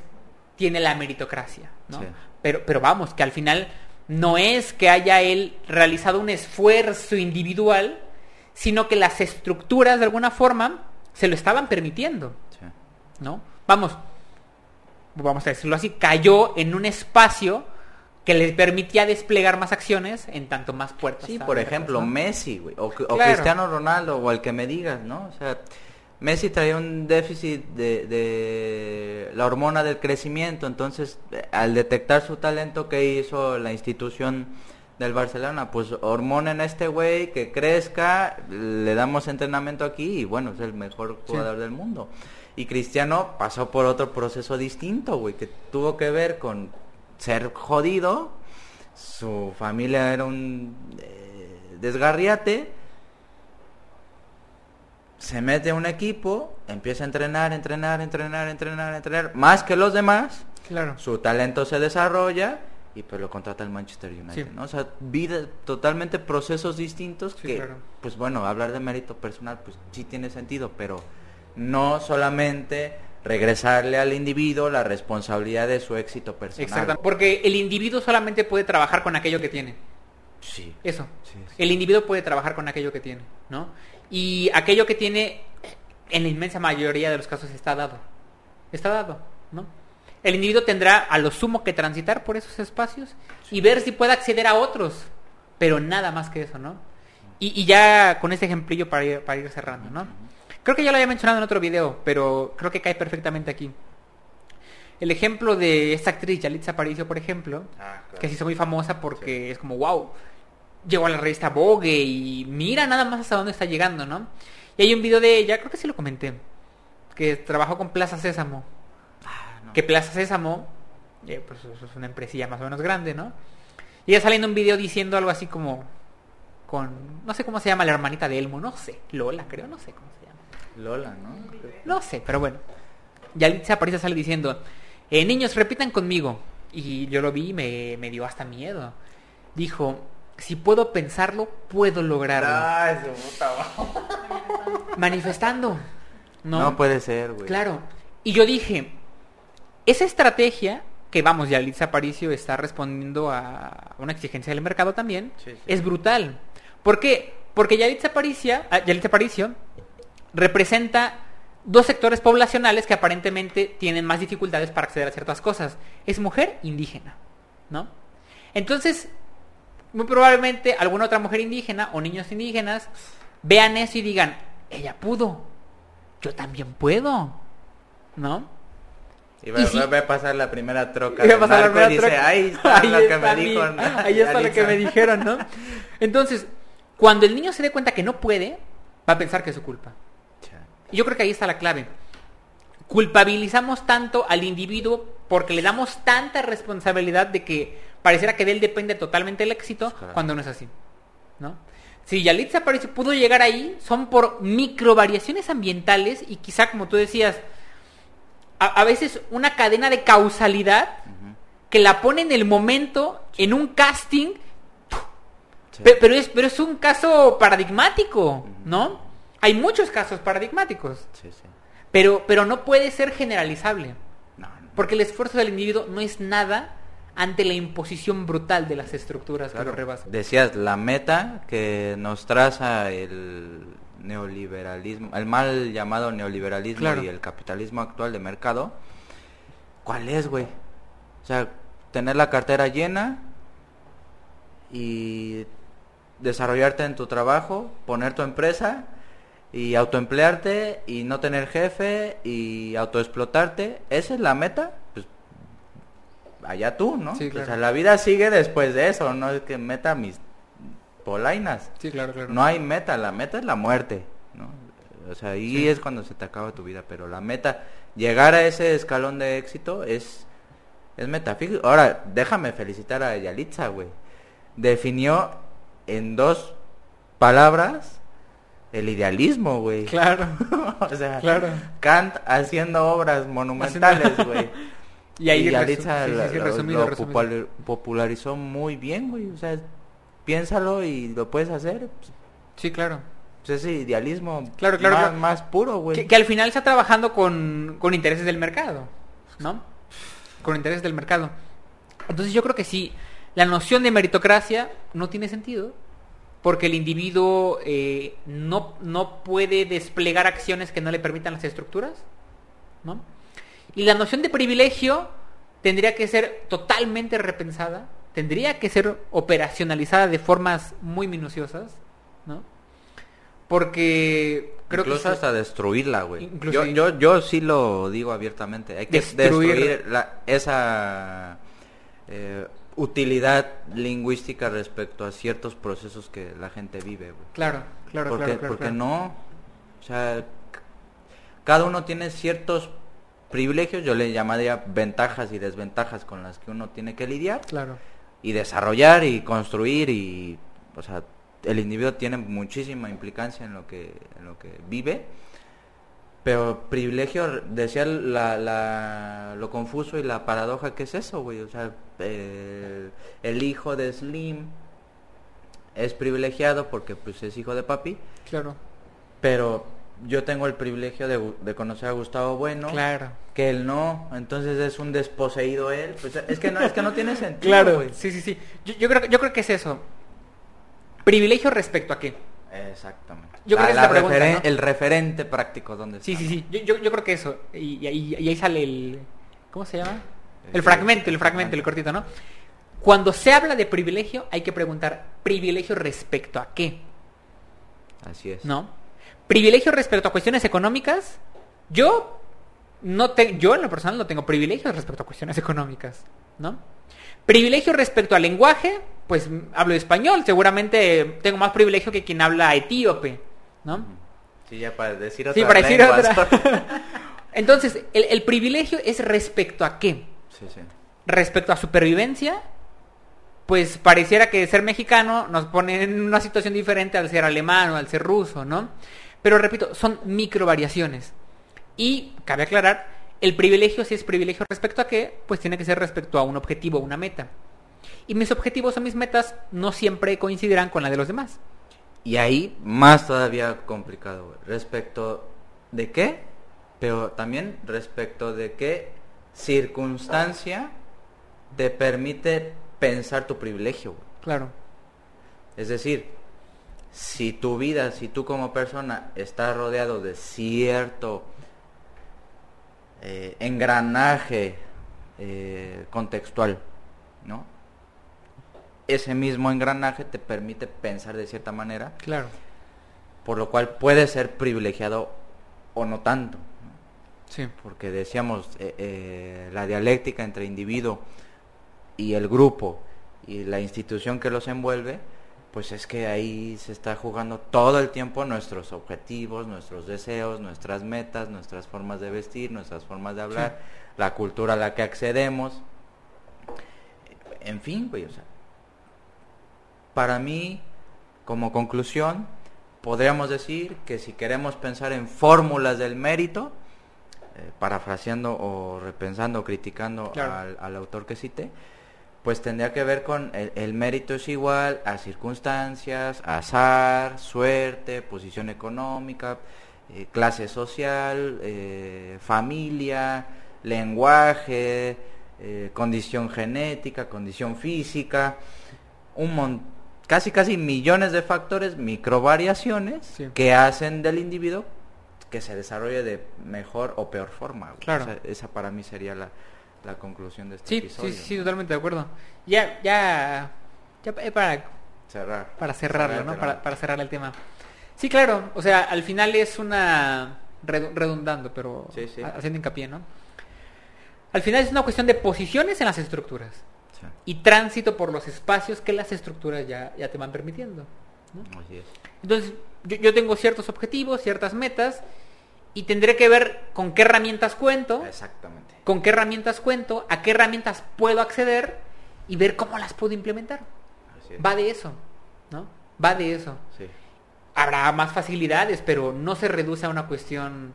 tiene la meritocracia, ¿no? Pero, pero vamos, que al final no es que haya él realizado un esfuerzo individual, sino que las estructuras de alguna forma se lo estaban permitiendo. sí. ¿no? Vamos, vamos a decirlo así, cayó en un espacio que le permitía desplegar más acciones en tanto más puertas. Sí, por ejemplo. Messi, güey, o, o Claro. Cristiano Ronaldo, o el que me digas, ¿no? O sea, Messi traía un déficit de, de la hormona del crecimiento, entonces, eh, al detectar su talento, ¿qué hizo la institución del Barcelona? Pues hormonen a este güey, que crezca, le damos entrenamiento aquí y bueno, es el mejor jugador del mundo. Y Cristiano pasó por otro proceso distinto, güey, que tuvo que ver con ser jodido, su familia era un eh, desgarriate, se mete a un equipo, empieza a entrenar, entrenar, entrenar, entrenar, entrenar, más que los demás, Claro. su talento se desarrolla y pues lo contrata el Manchester United, Sí. ¿no? O sea, vida, totalmente procesos distintos Sí, que, claro. pues bueno, hablar de mérito personal, pues sí tiene sentido, pero no solamente regresarle al individuo la responsabilidad de su éxito personal. Exactamente. Porque el individuo solamente puede trabajar con aquello que tiene. Sí. Eso. Sí. El individuo puede trabajar con aquello que tiene, ¿no? Y aquello que tiene, en la inmensa mayoría de los casos, está dado. Está dado, ¿no? El individuo tendrá a lo sumo que transitar por esos espacios y ver si puede acceder a otros, pero nada más que eso, ¿no? Y, y ya con este ejemplillo para ir, para ir cerrando, ¿no? Creo que ya lo había mencionado en otro video, pero creo que cae perfectamente aquí. El ejemplo de esta actriz, Yalitza Aparicio, por ejemplo, Ah, claro. que se hizo muy famosa porque es como, wow, llegó a la revista Vogue y mira nada más hasta dónde está llegando, ¿no? Y hay un video de ella, creo que sí lo comenté, que trabajó con Plaza Sésamo. Ah, no. Que Plaza Sésamo, eh, pues es una empresilla más o menos grande, ¿no? Y sale en un video diciendo algo así como con, no sé cómo se llama la hermanita de Elmo, no sé, Lola creo, no sé cómo se llama. Lola, ¿no? No sé, pero bueno. Yalitza Aparicio sale diciendo, eh, niños, repitan conmigo. Y yo lo vi y me, me dio hasta miedo. Dijo, si puedo pensarlo, puedo lograrlo. Ay, su puta manifestando. ¿no? No puede ser, güey. Claro. Y yo dije, esa estrategia, que vamos, ya Liz Aparicio está respondiendo a una exigencia del mercado también, Sí, sí. es brutal. ¿Por qué? Porque Yalitza Aparicio, ah, Yalitza Aparicio representa dos sectores poblacionales que aparentemente tienen más dificultades para acceder a ciertas cosas. Es mujer indígena, ¿no? Entonces, muy probablemente alguna otra mujer indígena o niños indígenas vean eso y digan, ella pudo, yo también puedo, ¿no? Y va, va- va a pasar la primera troca. Y va a pasar la primera dice, troca. ahí está *laughs* Ahí lo que está me mi- dijo. *laughs* Ahí está lo que Yalitza". me dijeron, ¿no? Entonces, cuando el niño se dé cuenta que no puede, va a pensar que es su culpa. Y Yo creo que ahí está la clave. Culpabilizamos tanto al individuo porque le damos tanta responsabilidad de que pareciera que de él depende totalmente el éxito Claro. cuando no es así. ¿No? Si Yalitza Aparicio pudo llegar ahí, son por micro variaciones ambientales y quizá, como tú decías, a, a veces una cadena de causalidad que la pone en el momento, en un casting, Sí. Pe- Pero es, pero es un caso paradigmático, ¿no? Hay muchos casos paradigmáticos, Sí, sí. pero, pero no puede ser generalizable, No, no. porque el esfuerzo del individuo no es nada ante la imposición brutal de las estructuras que lo rebasan. Decías, la meta que nos traza el neoliberalismo, el mal llamado neoliberalismo Claro. y el capitalismo actual de mercado, ¿cuál es, güey? O sea, tener la cartera llena y desarrollarte en tu trabajo, poner tu empresa y autoemplearte y no tener jefe y autoexplotarte, ¿esa es la meta? Pues allá tú, ¿no? Sí, claro. O sea, la vida sigue después de eso, no es que meta mis polainas. Sí, claro, claro. No hay meta, la meta es la muerte, ¿no? O sea, ahí es cuando se te acaba tu vida, pero la meta, llegar a ese escalón de éxito es, es metafísico. Ahora, déjame felicitar a Yalitza, güey. Definió en dos palabras el idealismo, güey. Claro. *laughs* o sea, Claro. Kant haciendo obras monumentales, güey. *laughs* Y ahí Yalitza sí, sí, lo- popularizó muy bien, güey. O sea, piénsalo y lo puedes hacer. Pues, Sí, claro. pues ese idealismo Claro, claro, más, claro. más puro, güey. Que, que al final está trabajando con, con intereses del mercado, ¿no? Con intereses del mercado. Entonces yo creo que sí, la noción de meritocracia no tiene sentido porque el individuo eh, no, no puede desplegar acciones que no le permitan las estructuras, ¿no? Y la noción de privilegio tendría que ser totalmente repensada, tendría que ser operacionalizada de formas muy minuciosas, ¿no? Porque creo Incluso que hasta destruirla, güey. Yo, yo, yo sí lo digo abiertamente. Hay que Destruir. destruir la- esa eh, utilidad lingüística respecto a ciertos procesos que la gente vive, güey. Claro, claro, porque claro, claro, porque claro. no, o sea, cada uno tiene ciertos privilegios, yo le llamaría ventajas y desventajas con las que uno tiene que lidiar Claro. Y desarrollar y construir y, o sea, el individuo tiene muchísima implicancia en lo que en lo que vive. Pero privilegio, decía la, la- lo confuso y la paradoja que es eso, güey. O sea, el, el hijo de Slim es privilegiado porque pues es hijo de papi, Claro. pero yo tengo el privilegio de, de conocer a Gustavo Bueno, Claro. que él no, entonces es un desposeído él. Pues es que no, es que no tiene sentido, *laughs* Claro. Sí, sí, sí. Yo, yo creo, yo creo que es eso. Privilegio respecto a qué. Exactamente. Yo creo que La- es la la pregunta, referen- ¿no? El referente práctico, ¿dónde está? Sí, sí, sí. Yo, yo, yo creo que eso. Y, y ahí, y ahí sale el... ¿Cómo se llama? El El- fragmento, el fragmento, el cortito, ¿no? Cuando se habla de privilegio, hay que preguntar, ¿privilegio respecto a qué? Así es. ¿No? Privilegio respecto a cuestiones económicas. Yo no te, yo en lo personal no tengo privilegios respecto a cuestiones económicas, ¿no? Privilegio respecto al lenguaje, pues mm, hablo español, seguramente tengo más privilegio que quien habla etíope, ¿no? Sí, ya para decir otra Sí, para decir otra. *laughs* *laughs* Entonces, el, el privilegio es respecto a qué? sí, sí. Respecto a supervivencia, pues pareciera que ser mexicano nos pone en una situación diferente al ser alemán o al ser ruso, ¿no? Pero repito, son micro variaciones. Y cabe aclarar, el privilegio, si es privilegio respecto a qué, pues tiene que ser respecto a un objetivo, una meta. Y mis objetivos o mis metas no siempre coincidirán con la de los demás. Y ahí más todavía complicado, güey. Respecto de qué, pero también respecto de qué circunstancia te permite pensar tu privilegio, güey. Claro. Es decir, si tu vida, si tú como persona estás rodeado de cierto eh, engranaje eh, contextual, ¿no? Ese mismo engranaje te permite pensar de cierta manera, Claro. por lo cual puedes ser privilegiado o no tanto. ¿no? Sí. porque decíamos eh, la dialéctica entre individuo y el grupo y la institución que los envuelve, pues es que ahí se está jugando todo el tiempo nuestros objetivos, nuestros deseos, nuestras metas, nuestras formas de vestir, nuestras formas de hablar, la cultura a la que accedemos. En fin, güey, o sea, para mí, como conclusión, podríamos decir que si queremos pensar en fórmulas del mérito, eh, parafraseando o repensando o criticando Claro. al, al autor que cité, pues tendría que ver con el, el mérito es igual a circunstancias, azar, suerte, posición económica, eh, clase social, eh, familia, lenguaje, eh, condición genética, condición física, un mon- casi casi millones de factores, microvariaciones Sí. que hacen del individuo que se desarrolle de mejor o peor forma. Claro. O sea, esa para mí sería la, la conclusión de este Sí, episodio. sí, sí, totalmente de acuerdo. Ya, ya, ya para, Cerrar. para cerrarlo, Cerrar ¿no? el Para, tema. para cerrar el tema. Sí, claro, o sea, al final es una, redu- redundando, pero Sí, sí. ha- haciendo hincapié, ¿no? Al final es una cuestión de posiciones en las estructuras Sí, y tránsito por los espacios que las estructuras ya, ya te van permitiendo. ¿no? así es. Entonces, yo, yo tengo ciertos objetivos, ciertas metas, y tendré que ver con qué herramientas cuento, Exactamente. con qué herramientas cuento, a qué herramientas puedo acceder y ver cómo las puedo implementar. Así es. Va de eso, ¿no? Va de eso. Sí. Habrá más facilidades, pero no se reduce a una cuestión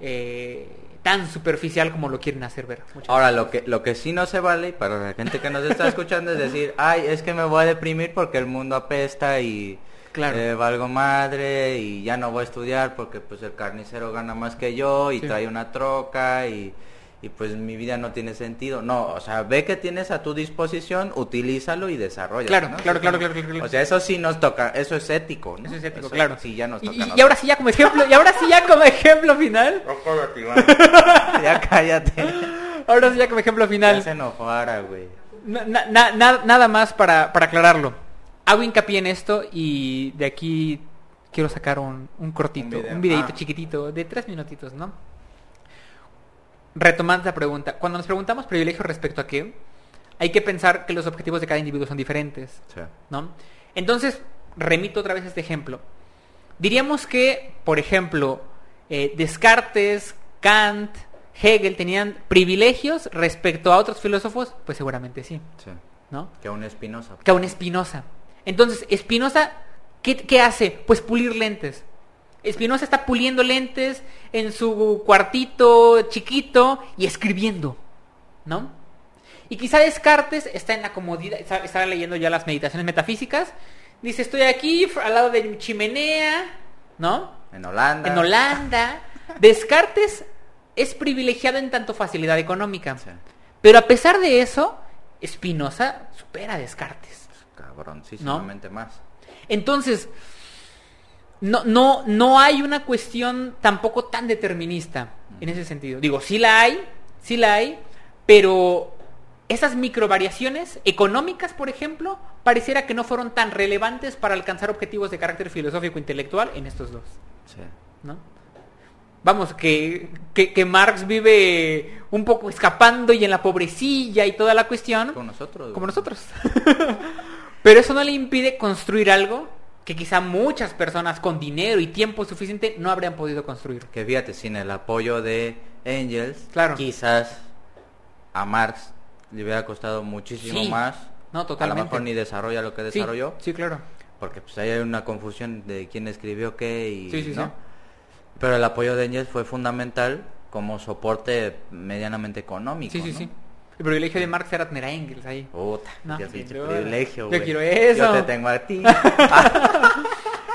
eh, tan superficial como lo quieren hacer ver. Ahora, lo que, lo que sí no se vale, para la gente que nos está escuchando, es decir, ay, es que me voy a deprimir porque el mundo apesta y Claro. eh, valgo madre y ya no voy a estudiar porque pues el carnicero gana más que yo y Sí. trae una troca y, y pues mi vida no tiene sentido. No, o sea, ve que tienes a tu disposición, utilízalo y desarrolla. Claro, claro, claro, claro, claro, claro. O sea, eso sí nos toca, eso es ético, ¿no? Eso es ético, claro. Sí, ya nos Y- toca. y, y ahora sí ya como ejemplo, y ahora sí ya como ejemplo final, *laughs* ya cállate. ahora sí ya como ejemplo Ya final, se enojara, güey. Na- na- na- na- nada más para, para aclararlo. Hago hincapié en esto y de aquí quiero sacar un, un cortito, Un videito Ah. chiquitito de tres minutitos, ¿no? Retomando la pregunta, cuando nos preguntamos privilegio respecto a qué, hay que pensar que los objetivos de cada individuo son diferentes, Sí. ¿no? Entonces, remito otra vez a este ejemplo. Diríamos que, por ejemplo, eh, Descartes, Kant, Hegel tenían privilegios respecto a otros filósofos, pues seguramente sí, Sí. ¿no? Que un Espinosa. que a un Espinosa. Entonces, Espinosa, ¿qué, qué hace? Pues pulir lentes. Espinosa está puliendo lentes en su cuartito chiquito y escribiendo, ¿no? Y quizá Descartes está en la comodidad, está, está leyendo ya las meditaciones metafísicas. Dice, estoy aquí al lado de mi chimenea, ¿no? En Holanda. En Holanda. Descartes es privilegiado en tanto facilidad económica. Sí. Pero a pesar de eso, Spinoza supera a Descartes. Cabroncísimamente más. Entonces, no, no, no hay una cuestión tampoco tan determinista en ese sentido. Digo, sí la hay, sí la hay, pero esas microvariaciones económicas, por ejemplo, pareciera que no fueron tan relevantes para alcanzar objetivos de carácter filosófico intelectual en estos dos. Sí. ¿no? Vamos, que, que, que Marx vive un poco escapando y en la pobrecilla y toda la cuestión, Con nosotros. como nosotros. *laughs* Pero eso no le impide construir algo que quizá muchas personas con dinero y tiempo suficiente no habrían podido construir. Que fíjate, sin el apoyo de Claro. quizás a Marx le hubiera costado muchísimo Sí. más. No, A lo totalmente. mejor ni desarrolla lo que desarrolló. Sí, claro. Porque pues ahí hay una confusión de quién escribió qué y Sí, sí, ¿no? sí. Pero el apoyo de Engels fue fundamental como soporte medianamente económico. Sí, sí, ¿no? sí. El privilegio de Marx era tener a Engels ahí. Puta, No, duda. privilegio, Yo quiero eso. Yo te tengo a ti. *laughs*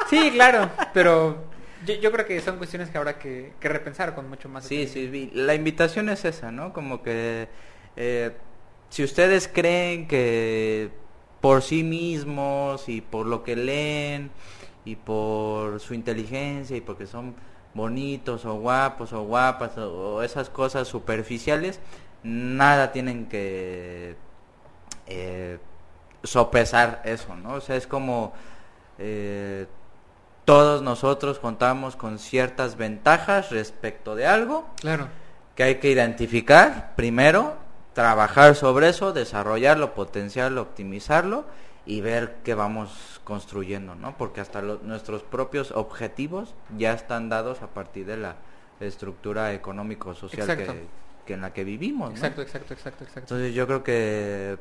Sí, claro, pero yo, yo creo que son cuestiones que habrá que, que repensar con mucho más. Sí, sí, la invitación es esa, ¿no? Como que eh, si ustedes creen que por sí mismos y por lo que leen y por su inteligencia y porque son bonitos o guapos o guapas o, o esas cosas superficiales, nada tienen que eh, sopesar eso, ¿no? O sea, es como eh, todos nosotros contamos con ciertas ventajas respecto de algo Claro. que hay que identificar primero, trabajar sobre eso, desarrollarlo, potenciarlo, optimizarlo y ver qué vamos construyendo, ¿no? Porque hasta lo- nuestros propios objetivos ya están dados a partir de la estructura económico-social que, que en la que vivimos, ¿no? Exacto, exacto, exacto, exacto. Entonces yo creo que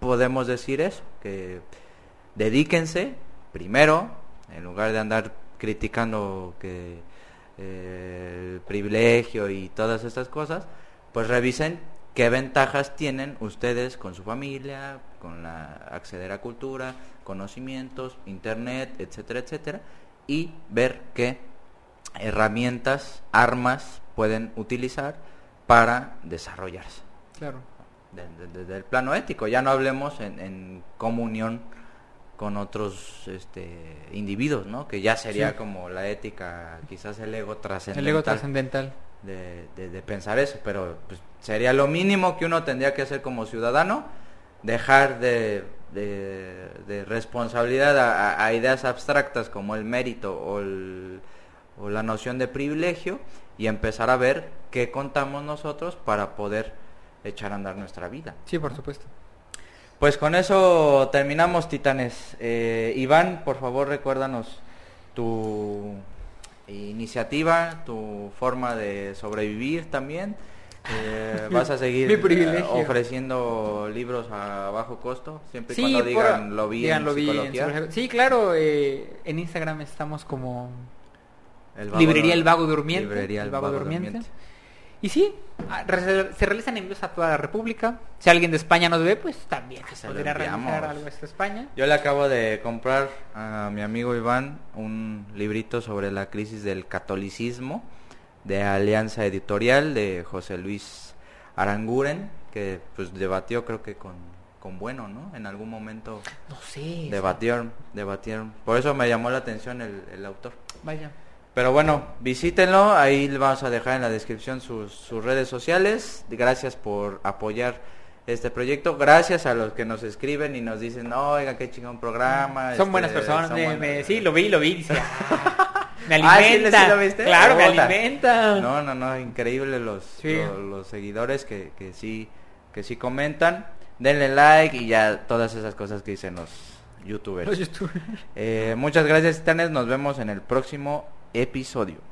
podemos decir eso, que dedíquense primero, en lugar de andar criticando que eh, el privilegio y todas estas cosas, pues revisen qué ventajas tienen ustedes con su familia, con la acceder a cultura, conocimientos, internet, etcétera, etcétera, y ver qué herramientas, armas pueden utilizar para desarrollarse Claro. de- de- desde el plano ético. Ya no hablemos en, en comunión con otros este, individuos, ¿no? Que ya sería Sí. como la ética, quizás el ego trascendental. El ego trascendental. de, de- de pensar eso, pero pues, sería lo mínimo que uno tendría que hacer como ciudadano, dejar de, de- responsabilidad a, a- a ideas abstractas como el mérito o, el- o la noción de privilegio y empezar a ver qué contamos nosotros para poder echar a andar nuestra vida. Sí, por supuesto. Pues con eso terminamos, Titanes. Eh, Iván, por favor, recuérdanos tu iniciativa, tu forma de sobrevivir también. Eh, vas a *laughs* seguir eh, ofreciendo libros a bajo costo, siempre y Sí, cuando por- digan lo vi digan en lo vi en. Sí, claro, eh, en Instagram estamos como El Librería El Vago Durmiente. Librería El Vago Vago Durmiente. Durmiente. Y sí, se realizan envíos a toda la República. Si alguien de España nos ve, pues también se podría realizar algo hasta España. Yo le acabo de comprar a mi amigo Iván un librito sobre la crisis del catolicismo de Alianza Editorial de José Luis Aranguren, que pues debatió creo que con, con Bueno, ¿no? En algún momento No sé. debatieron, debatieron. Por eso me llamó la atención el, el autor. Vaya. Pero bueno, visítenlo, ahí le vamos a dejar en la descripción sus, sus redes sociales. Gracias por apoyar este proyecto. Gracias a los que nos escriben y nos dicen, oiga, qué chingón programa. Son este, buenas personas. son me- buenas". me- sí, lo vi, lo vi. Dice, "Ah, *laughs* me Ah, ¿sí, alimenta. sí lo viste? Claro, me Puta. alimenta. No, no, no, increíble los, Sí. los, los seguidores que, que sí que sí comentan. Denle like y ya todas esas cosas que dicen los youtubers. Los youtubers. Eh, muchas gracias, Titanes. Nos vemos en el próximo episodio.